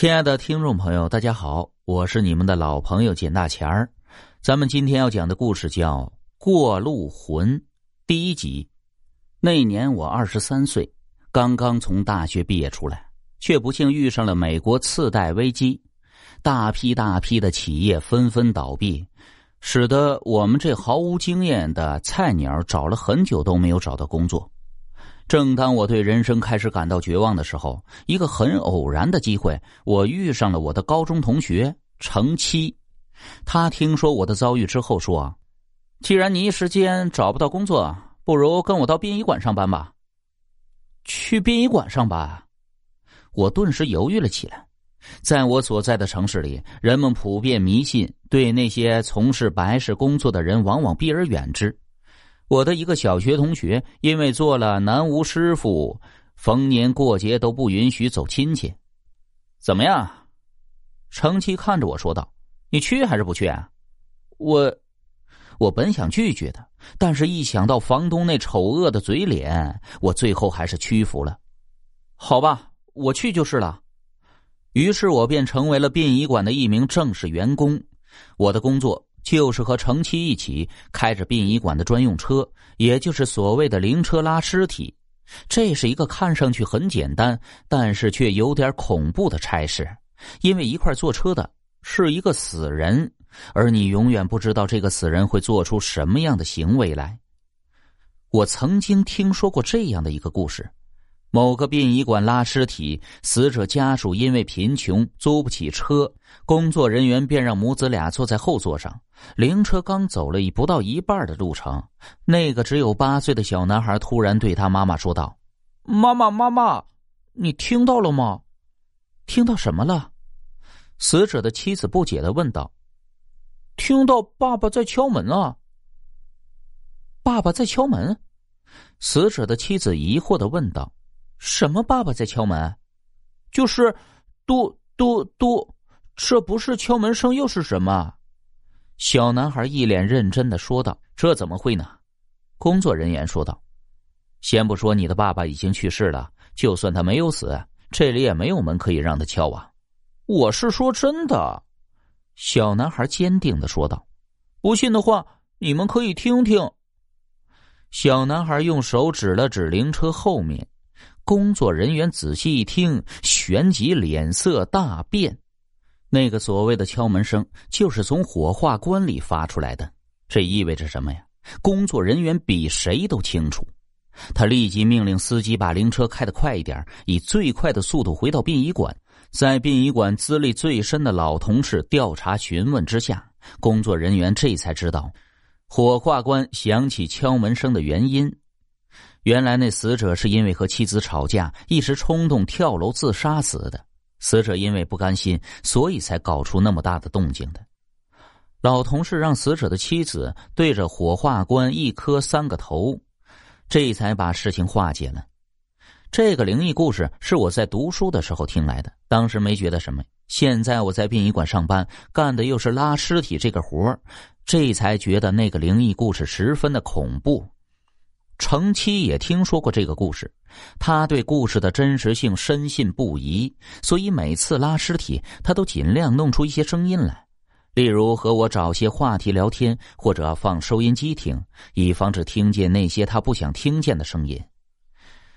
亲爱的听众朋友，大家好，我是你们的老朋友简大钱儿。咱们今天要讲的故事叫《过路魂》第一集。那年我二十三岁，刚刚从大学毕业出来，却不幸遇上了美国次贷危机，大批大批的企业纷纷倒闭，使得我们这毫无经验的菜鸟找了很久都没有找到工作。正当我对人生开始感到绝望的时候，一个很偶然的机会，我遇上了我的高中同学程七。他听说我的遭遇之后说：“既然你一时间找不到工作，不如跟我到殡仪馆上班吧。”去殡仪馆上班，我顿时犹豫了起来。在我所在的城市里，人们普遍迷信，对那些从事白事工作的人往往避而远之。我的一个小学同学，因为做了南无师傅，逢年过节都不允许走亲戚。怎么样？程七看着我说道：“你去还是不去？”啊？”我，我本想拒绝的，但是一想到房东那丑恶的嘴脸，我最后还是屈服了。好吧，我去就是了。于是我便成为了殡仪馆的一名正式员工。我的工作。就是和程七一起开着殡仪馆的专用车，也就是所谓的灵车拉尸体。这是一个看上去很简单，但是却有点恐怖的差事，因为一块坐车的是一个死人，而你永远不知道这个死人会做出什么样的行为来。我曾经听说过这样的一个故事。某个殡仪馆拉尸体，死者家属因为贫穷租不起车，工作人员便让母子俩坐在后座上。灵车刚走了一不到一半的路程，那个只有八岁的小男孩突然对他妈妈说道：“妈妈，妈妈，你听到了吗？听到什么了？”死者的妻子不解的问道：“听到爸爸在敲门啊！”爸爸在敲门，死者的妻子疑惑的问道。什么？爸爸在敲门，就是嘟嘟嘟，这不是敲门声又是什么？小男孩一脸认真的说道：“这怎么会呢？”工作人员说道：“先不说你的爸爸已经去世了，就算他没有死，这里也没有门可以让他敲啊。”我是说真的，小男孩坚定的说道：“不信的话，你们可以听听。”小男孩用手指了指灵车后面。工作人员仔细一听，旋即脸色大变。那个所谓的敲门声，就是从火化棺里发出来的。这意味着什么呀？工作人员比谁都清楚。他立即命令司机把灵车开得快一点，以最快的速度回到殡仪馆。在殡仪馆资历最深的老同事调查询问之下，工作人员这才知道，火化棺响起敲门声的原因。原来那死者是因为和妻子吵架，一时冲动跳楼自杀死的。死者因为不甘心，所以才搞出那么大的动静的。老同事让死者的妻子对着火化棺一磕三个头，这才把事情化解了。这个灵异故事是我在读书的时候听来的，当时没觉得什么。现在我在殡仪馆上班，干的又是拉尸体这个活这才觉得那个灵异故事十分的恐怖。程七也听说过这个故事，他对故事的真实性深信不疑，所以每次拉尸体，他都尽量弄出一些声音来，例如和我找些话题聊天，或者放收音机听，以防止听见那些他不想听见的声音。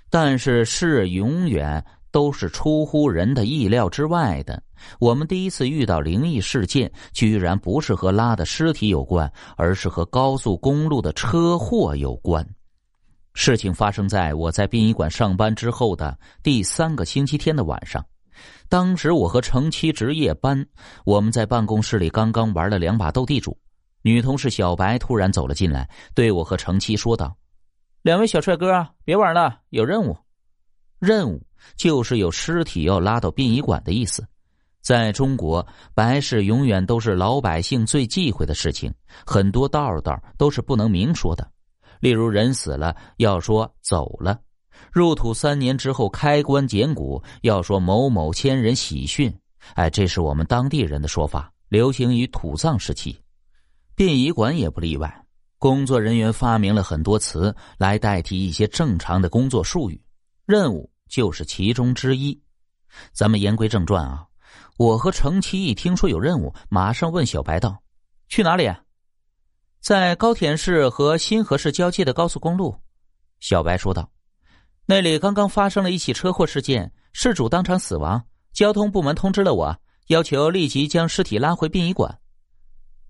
但是事永远都是出乎人的意料之外的。我们第一次遇到灵异事件，居然不是和拉的尸体有关，而是和高速公路的车祸有关。事情发生在我在殡仪馆上班之后的第三个星期天的晚上，当时我和程七值夜班，我们在办公室里刚刚玩了两把斗地主，女同事小白突然走了进来，对我和程七说道：“两位小帅哥，别玩了，有任务。任务就是有尸体要拉到殡仪馆的意思。在中国，白事永远都是老百姓最忌讳的事情，很多道道都是不能明说的。”例如，人死了要说走了；入土三年之后开棺捡骨，要说某某千人喜讯。哎，这是我们当地人的说法，流行于土葬时期。殡仪馆也不例外，工作人员发明了很多词来代替一些正常的工作术语，任务就是其中之一。咱们言归正传啊，我和程七一听说有任务，马上问小白道：“去哪里？”在高田市和新河市交界的高速公路。小白说道：“那里刚刚发生了一起车祸事件，事主当场死亡。交通部门通知了我，要求立即将尸体拉回殡仪馆。”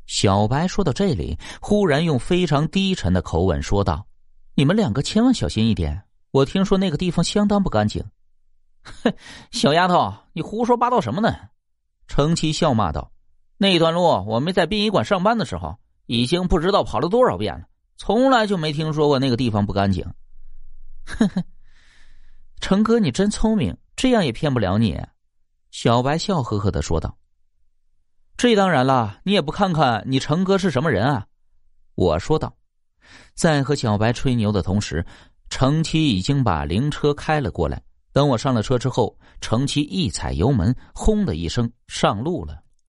小白说到这里，忽然用非常低沉的口吻说道：“你们两个千万小心一点，我听说那个地方相当不干净。”哼，小丫头，你胡说八道什么呢？程七笑骂道：“那段路我没在殡仪馆上班的时候，已经不知道跑了多少遍了，从来就没听说过那个地方不干净。”呵呵，程哥，你真聪明，这样也骗不了你。”小白笑呵呵的说道。“这当然了，你也不看看你程哥是什么人啊？”我说道。在和小白吹牛的同时，程七已经把灵车开了过来。等我上了车之后，程七一踩油门，轰的一声上路了。